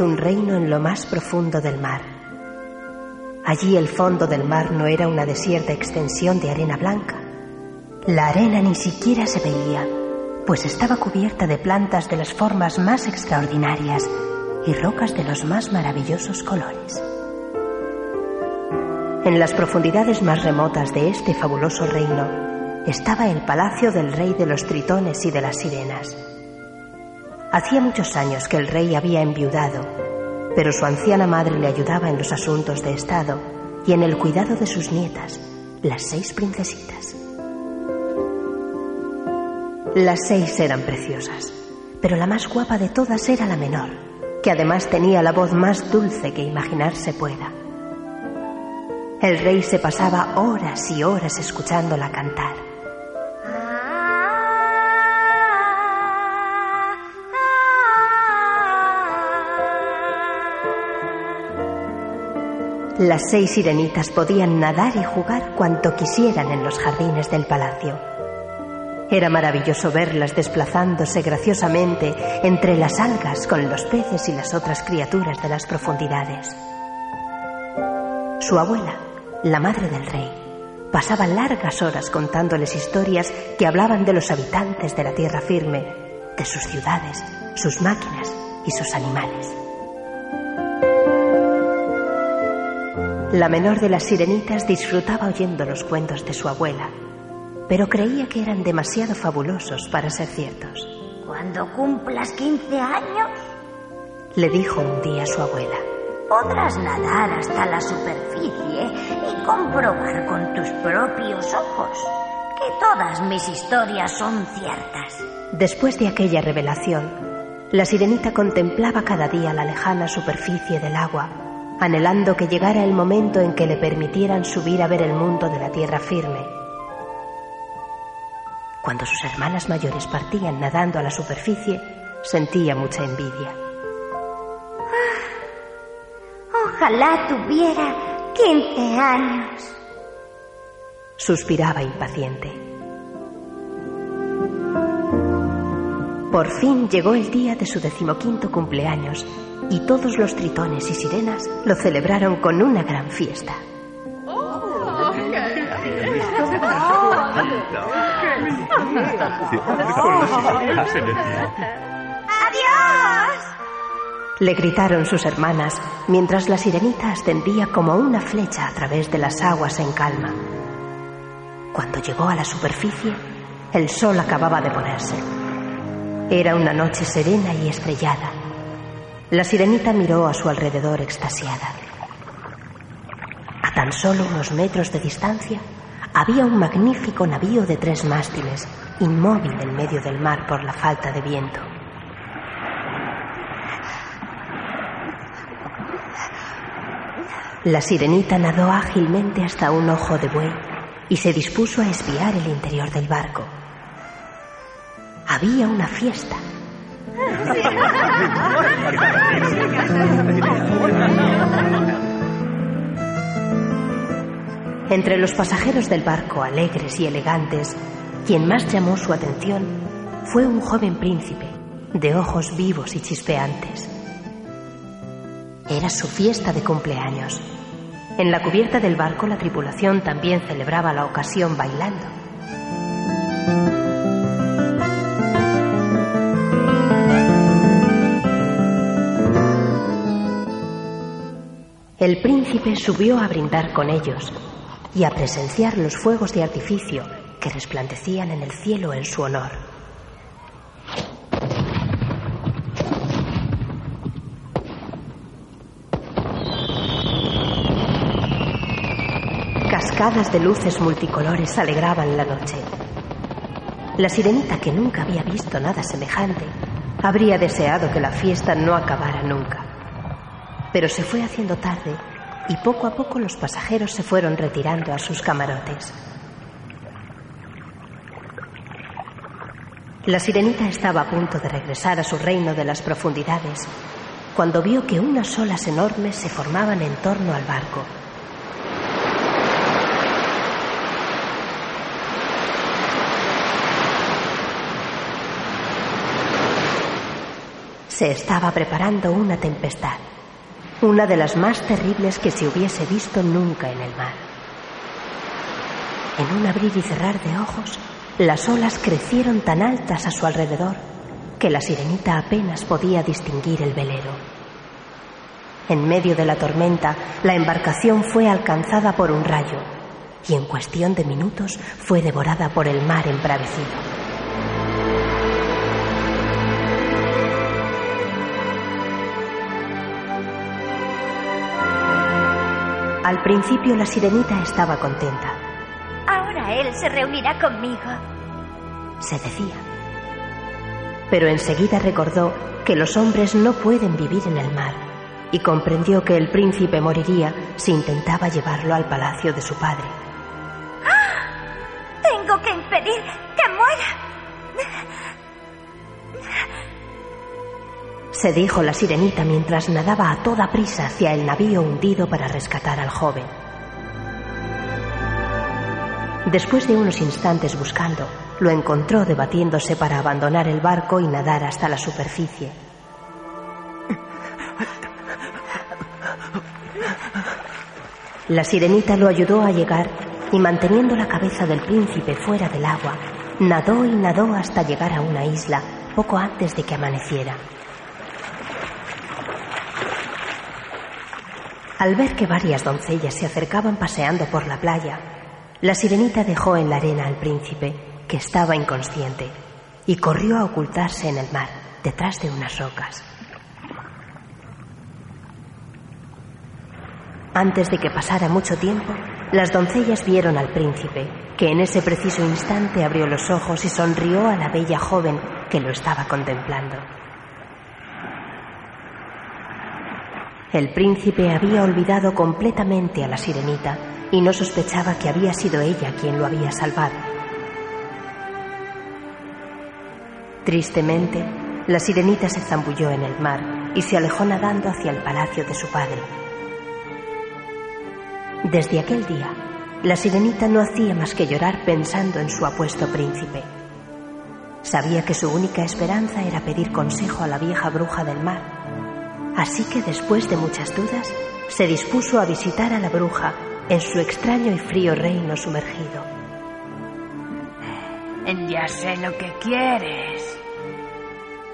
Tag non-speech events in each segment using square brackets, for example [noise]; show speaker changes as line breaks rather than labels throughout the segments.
un reino en lo más profundo del mar. Allí el fondo del mar no era una desierta extensión de arena blanca. La arena ni siquiera se veía, pues estaba cubierta de plantas de las formas más extraordinarias y rocas de los más maravillosos colores. En las profundidades más remotas de este fabuloso reino estaba el palacio del rey de los tritones y de las sirenas. Hacía muchos años que el rey había enviudado, pero su anciana madre le ayudaba en los asuntos de Estado y en el cuidado de sus nietas, las seis princesitas. Las seis eran preciosas, pero la más guapa de todas era la menor, que además tenía la voz más dulce que imaginarse pueda. El rey se pasaba horas y horas escuchándola cantar. Las seis sirenitas podían nadar y jugar cuanto quisieran en los jardines del palacio. Era maravilloso verlas desplazándose graciosamente entre las algas con los peces y las otras criaturas de las profundidades. Su abuela, la madre del rey, pasaba largas horas contándoles historias que hablaban de los habitantes de la tierra firme, de sus ciudades, sus máquinas y sus animales. La menor de las sirenitas disfrutaba oyendo los cuentos de su abuela, pero creía que eran demasiado fabulosos para ser ciertos.
Cuando cumplas 15 años,
Le dijo un día su abuela.
podrás nadar hasta la superficie y comprobar con tus propios ojos que todas mis historias son ciertas.
Después de aquella revelación, la sirenita contemplaba cada día la lejana superficie del agua, anhelando que llegara el momento en que le permitieran subir a ver el mundo de la tierra firme. Cuando sus hermanas mayores partían nadando a la superficie, sentía mucha envidia.
Ojalá tuviera 15 años.
Suspiraba impaciente. Por fin llegó el día de su decimoquinto cumpleaños y todos los tritones y sirenas lo celebraron con una gran fiesta.
¡Adiós!
Le gritaron sus hermanas mientras la sirenita ascendía como una flecha a través de las aguas en calma. Cuando llegó a la superficie, el sol acababa de ponerse. Era una noche serena y estrellada. La sirenita miró a su alrededor extasiada. A tan solo unos metros de distancia había un magnífico navío de tres mástiles, inmóvil en medio del mar por la falta de viento. La sirenita nadó ágilmente hasta un ojo de buey y se dispuso a espiar el interior del barco. Había una fiesta. [laughs] Entre los pasajeros del barco, alegres y elegantes, quien más llamó su atención fue un joven príncipe, de ojos vivos y chispeantes. Era su fiesta de cumpleaños. En la cubierta del barco la tripulación también celebraba la ocasión bailando. El príncipe subió a brindar con ellos y a presenciar los fuegos de artificio que resplandecían en el cielo en su honor. Cascadas de luces multicolores alegraban la noche. La sirenita, que nunca había visto nada semejante, habría deseado que la fiesta no acabara nunca. Pero se fue haciendo tarde y poco a poco los pasajeros se fueron retirando a sus camarotes. La sirenita estaba a punto de regresar a su reino de las profundidades cuando vio que unas olas enormes se formaban en torno al barco. se estaba preparando una tempestad, una de las más terribles que se hubiese visto nunca en el mar. En un abrir y cerrar de ojos, las olas crecieron tan altas a su alrededor que la sirenita apenas podía distinguir el velero. En medio de la tormenta, la embarcación fue alcanzada por un rayo y en cuestión de minutos fue devorada por el mar embravecido. Al principio la sirenita estaba contenta.
Ahora él se reunirá conmigo.
Se decía. Pero enseguida recordó que los hombres no pueden vivir en el mar y comprendió que el príncipe moriría si intentaba llevarlo al palacio de su padre.
¡Ah! Tengo que impedir
se dijo la sirenita mientras nadaba a toda prisa hacia el navío hundido para rescatar al joven. Después de unos instantes buscando, lo encontró debatiéndose para abandonar el barco y nadar hasta la superficie. La sirenita lo ayudó a llegar y manteniendo la cabeza del príncipe fuera del agua, nadó y nadó hasta llegar a una isla poco antes de que amaneciera. Al ver que varias doncellas se acercaban paseando por la playa, la sirenita dejó en la arena al príncipe, que estaba inconsciente, y corrió a ocultarse en el mar, detrás de unas rocas. Antes de que pasara mucho tiempo, las doncellas vieron al príncipe, que en ese preciso instante abrió los ojos y sonrió a la bella joven que lo estaba contemplando. El príncipe había olvidado completamente a la sirenita y no sospechaba que había sido ella quien lo había salvado. Tristemente, la sirenita se zambulló en el mar y se alejó nadando hacia el palacio de su padre. Desde aquel día, la sirenita no hacía más que llorar pensando en su apuesto príncipe. Sabía que su única esperanza era pedir consejo a la vieja bruja del mar Así que después de muchas dudas, se dispuso a visitar a la bruja en su extraño y frío reino sumergido.
Ya sé lo que quieres.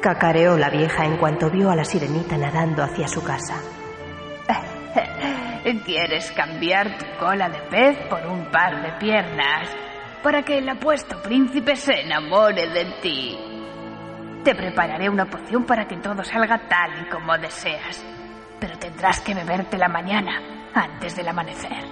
Cacareó la vieja en cuanto vio a la sirenita nadando hacia su casa. [laughs]
Quieres cambiar tu cola de pez por un par de piernas para que el apuesto príncipe se enamore de ti. Te prepararé una poción para que todo salga tal y como deseas. Pero tendrás que beberte la mañana, antes del amanecer.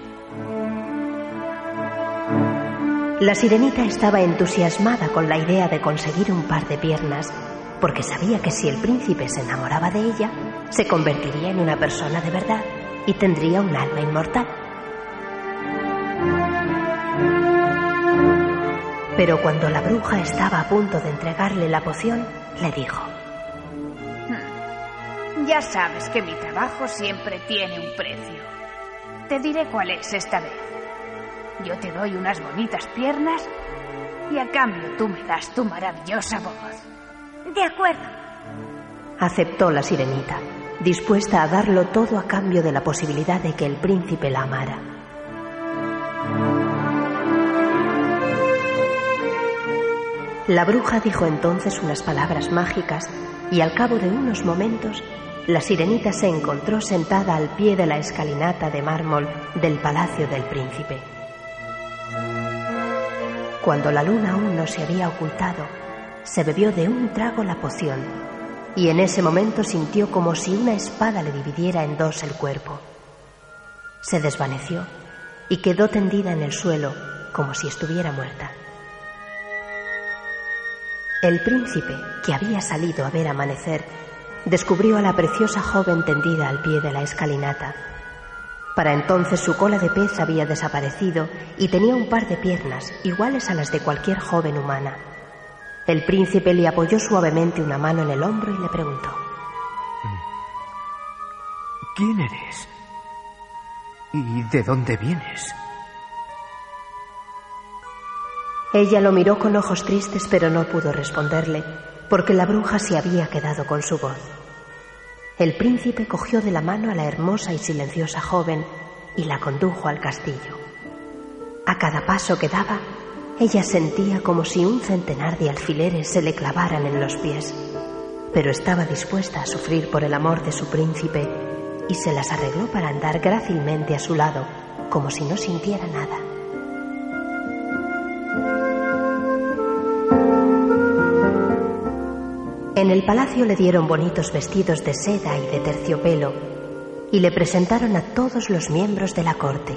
La sirenita estaba entusiasmada con la idea de conseguir un par de piernas, porque sabía que si el príncipe se enamoraba de ella, se convertiría en una persona de verdad y tendría un alma inmortal. Pero cuando la bruja estaba a punto de entregarle la poción, le dijo.
Hmm. Ya sabes que mi trabajo siempre tiene un precio. Te diré cuál es esta vez. Yo te doy unas bonitas piernas y a cambio tú me das tu maravillosa voz.
De acuerdo.
Aceptó la sirenita, dispuesta a darlo todo a cambio de la posibilidad de que el príncipe la amara. La bruja dijo entonces unas palabras mágicas y al cabo de unos momentos la sirenita se encontró sentada al pie de la escalinata de mármol del palacio del príncipe. Cuando la luna aún no se había ocultado, se bebió de un trago la poción y en ese momento sintió como si una espada le dividiera en dos el cuerpo. Se desvaneció y quedó tendida en el suelo como si estuviera muerta. El príncipe, que había salido a ver amanecer, descubrió a la preciosa joven tendida al pie de la escalinata. Para entonces su cola de pez había desaparecido y tenía un par de piernas iguales a las de cualquier joven humana. El príncipe le apoyó suavemente una mano en el hombro y le preguntó.
¿Quién eres? ¿Y de dónde vienes?
Ella lo miró con ojos tristes, pero no pudo responderle, porque la bruja se había quedado con su voz. El príncipe cogió de la mano a la hermosa y silenciosa joven y la condujo al castillo. A cada paso que daba, ella sentía como si un centenar de alfileres se le clavaran en los pies, pero estaba dispuesta a sufrir por el amor de su príncipe y se las arregló para andar grácilmente a su lado, como si no sintiera nada. En el palacio le dieron bonitos vestidos de seda y de terciopelo y le presentaron a todos los miembros de la corte.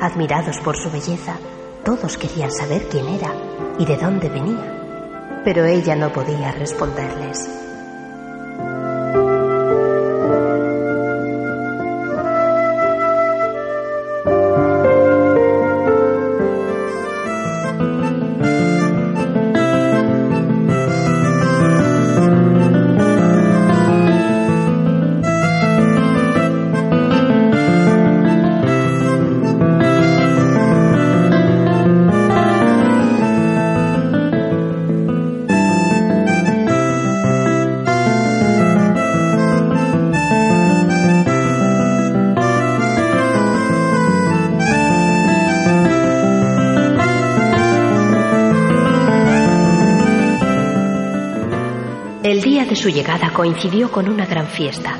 Admirados por su belleza, todos querían saber quién era y de dónde venía, pero ella no podía responderles. Su llegada coincidió con una gran fiesta.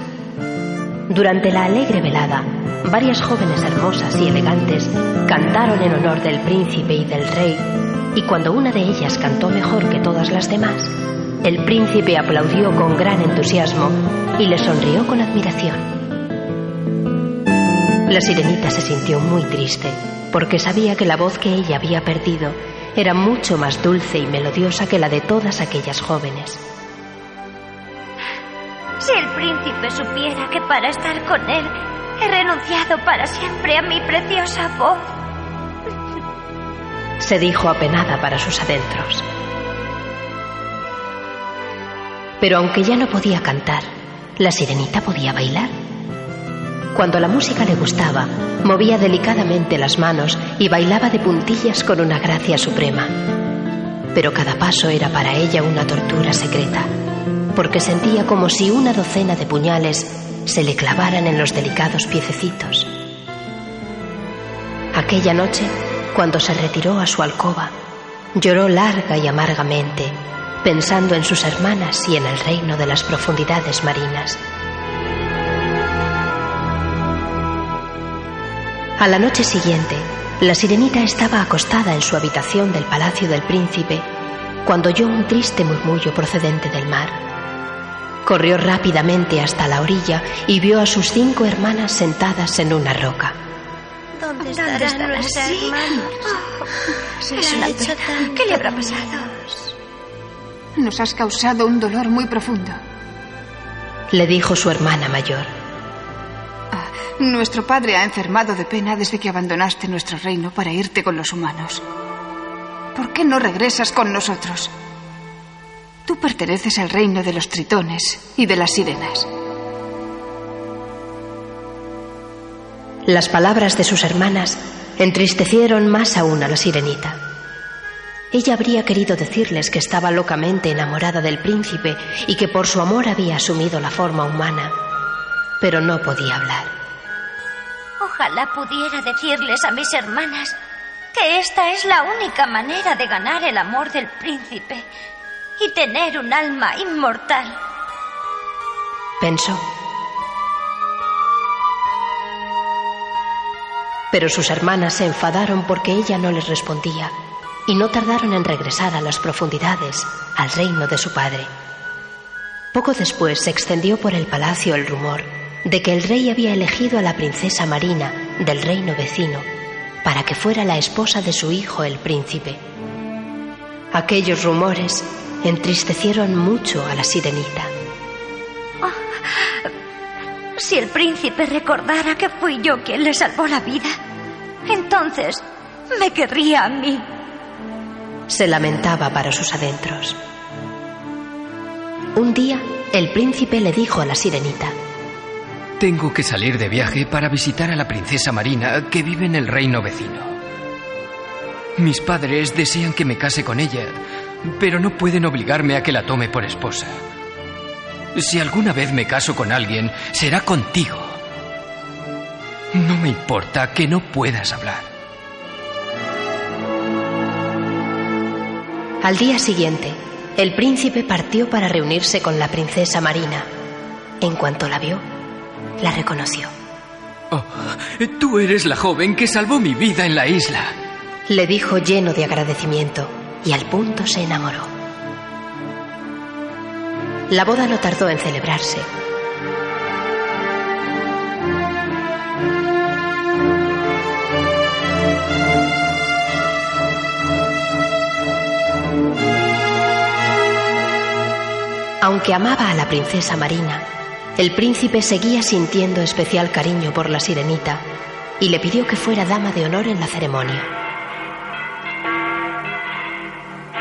Durante la alegre velada, varias jóvenes hermosas y elegantes cantaron en honor del príncipe y del rey, y cuando una de ellas cantó mejor que todas las demás, el príncipe aplaudió con gran entusiasmo y le sonrió con admiración. La sirenita se sintió muy triste porque sabía que la voz que ella había perdido era mucho más dulce y melodiosa que la de todas aquellas jóvenes.
Si el príncipe supiera que para estar con él he renunciado para siempre a mi preciosa voz.
Se dijo apenada para sus adentros. Pero aunque ya no podía cantar, la sirenita podía bailar. Cuando la música le gustaba, movía delicadamente las manos y bailaba de puntillas con una gracia suprema. Pero cada paso era para ella una tortura secreta porque sentía como si una docena de puñales se le clavaran en los delicados piececitos. Aquella noche, cuando se retiró a su alcoba, lloró larga y amargamente, pensando en sus hermanas y en el reino de las profundidades marinas. A la noche siguiente, la sirenita estaba acostada en su habitación del palacio del príncipe cuando oyó un triste murmullo procedente del mar. Corrió rápidamente hasta la orilla y vio a sus cinco hermanas sentadas en una roca.
¿Dónde estarán, nuestros hermanos? es una pena. ¿Qué le habrá pasado?
Nos has causado un dolor muy profundo.
Le dijo su hermana mayor.
Ah, nuestro padre ha enfermado de pena desde que abandonaste nuestro reino para irte con los humanos. ¿Por qué no regresas con nosotros? Tú perteneces al reino de los tritones y de las sirenas.
Las palabras de sus hermanas entristecieron más aún a la sirenita. Ella habría querido decirles que estaba locamente enamorada del príncipe y que por su amor había asumido la forma humana, pero no podía hablar.
Ojalá pudiera decirles a mis hermanas que esta es la única manera de ganar el amor del príncipe y tener un alma inmortal.
Pensó. Pero sus hermanas se enfadaron porque ella no les respondía y no tardaron en regresar a las profundidades, al reino de su padre. Poco después se extendió por el palacio el rumor de que el rey había elegido a la princesa Marina del reino vecino para que fuera la esposa de su hijo el príncipe. Aquellos rumores entristecieron mucho a la sirenita.
Ah, si el príncipe recordara que fui yo quien le salvó la vida, entonces me querría a mí.
Se lamentaba para sus adentros. Un día, el príncipe le dijo a la sirenita,
Tengo que salir de viaje para visitar a la princesa Marina que vive en el reino vecino. Mis padres desean que me case con ella, pero no pueden obligarme a que la tome por esposa. Si alguna vez me caso con alguien, será contigo. No me importa que no puedas hablar.
Al día siguiente, el príncipe partió para reunirse con la princesa Marina. En cuanto la vio, la reconoció.
Oh, tú eres la joven que salvó mi vida en la isla.
Le dijo lleno de agradecimiento y al punto se enamoró. La boda no tardó en celebrarse. Aunque amaba a la princesa Marina, el príncipe seguía sintiendo especial cariño por la sirenita y le pidió que fuera dama de honor en la ceremonia.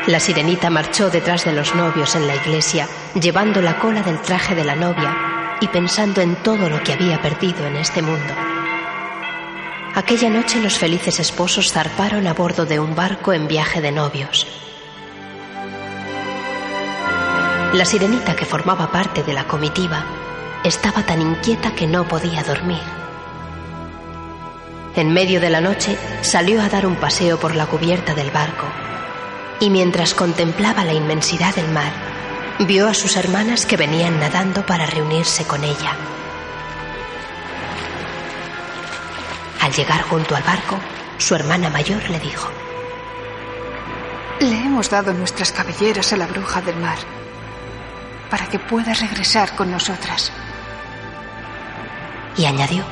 La sirenita marchó detrás de los novios en la iglesia, llevando la cola del traje de la novia y pensando en todo lo que había perdido en este mundo. Aquella noche los felices esposos zarparon a bordo de un barco en viaje de novios. La sirenita que formaba parte de la comitiva estaba tan inquieta que no podía dormir. En medio de la noche salió a dar un paseo por la cubierta del barco y mientras contemplaba la inmensidad del mar, vio a sus hermanas que venían nadando para reunirse con ella. Al llegar junto al barco, su hermana mayor le dijo,
Le hemos dado nuestras cabelleras a la bruja del mar para que pueda regresar con nosotras.
Y añadió,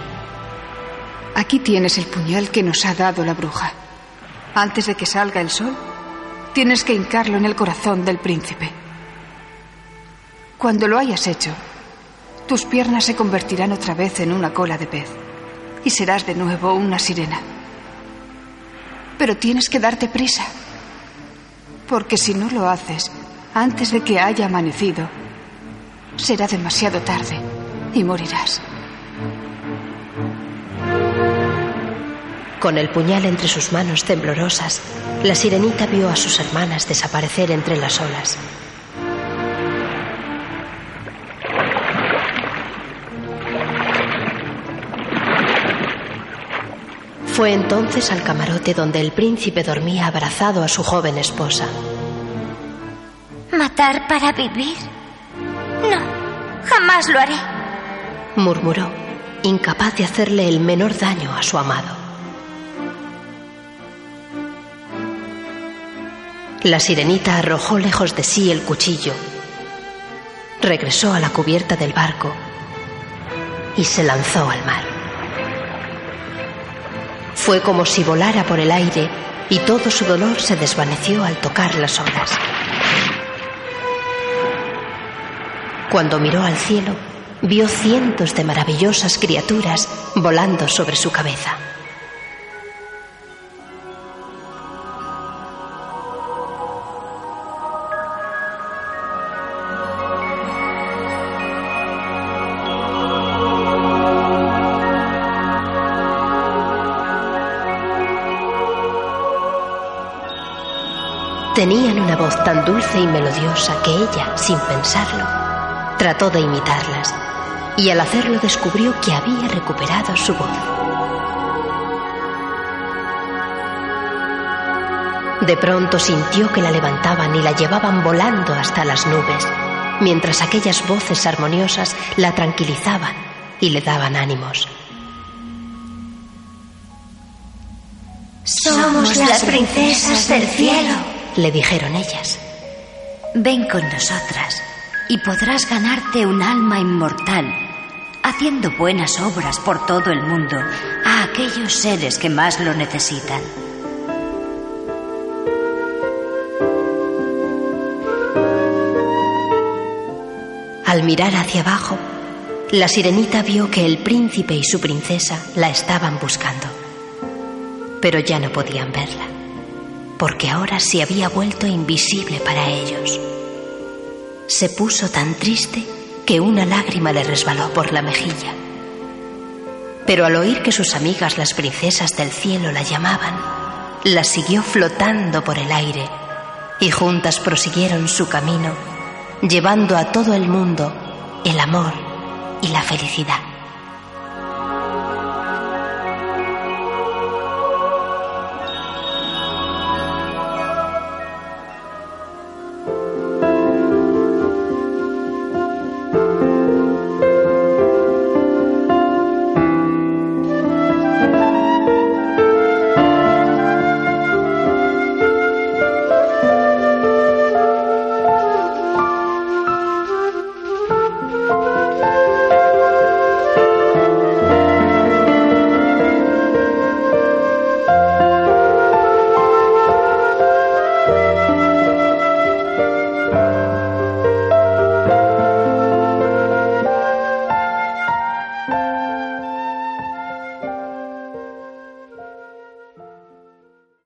Aquí tienes el puñal que nos ha dado la bruja. Antes de que salga el sol, tienes que hincarlo en el corazón del príncipe. Cuando lo hayas hecho, tus piernas se convertirán otra vez en una cola de pez y serás de nuevo una sirena. Pero tienes que darte prisa, porque si no lo haces antes de que haya amanecido, será demasiado tarde y morirás.
Con el puñal entre sus manos temblorosas, la sirenita vio a sus hermanas desaparecer entre las olas. Fue entonces al camarote donde el príncipe dormía abrazado a su joven esposa.
¿Matar para vivir? No, jamás lo haré.
Murmuró, incapaz de hacerle el menor daño a su amado. La sirenita arrojó lejos de sí el cuchillo, regresó a la cubierta del barco y se lanzó al mar. Fue como si volara por el aire y todo su dolor se desvaneció al tocar las olas. Cuando miró al cielo, vio cientos de maravillosas criaturas volando sobre su cabeza. Tan dulce y melodiosa que ella, sin pensarlo, trató de imitarlas y al hacerlo descubrió que había recuperado su voz. De pronto sintió que la levantaban y la llevaban volando hasta las nubes, mientras aquellas voces armoniosas la tranquilizaban y le daban ánimos.
Somos las princesas del cielo,
le dijeron ellas.
Ven con nosotras y podrás ganarte un alma inmortal, haciendo buenas obras por todo el mundo a aquellos seres que más lo necesitan.
Al mirar hacia abajo, la sirenita vio que el príncipe y su princesa la estaban buscando. Pero ya no podían verla, porque ahora se había vuelto invisible para ellos. Se puso tan triste que una lágrima le resbaló por la mejilla. Pero al oír que sus amigas las princesas del cielo la llamaban, la siguió flotando por el aire y juntas prosiguieron su camino, llevando a todo el mundo el amor y la felicidad.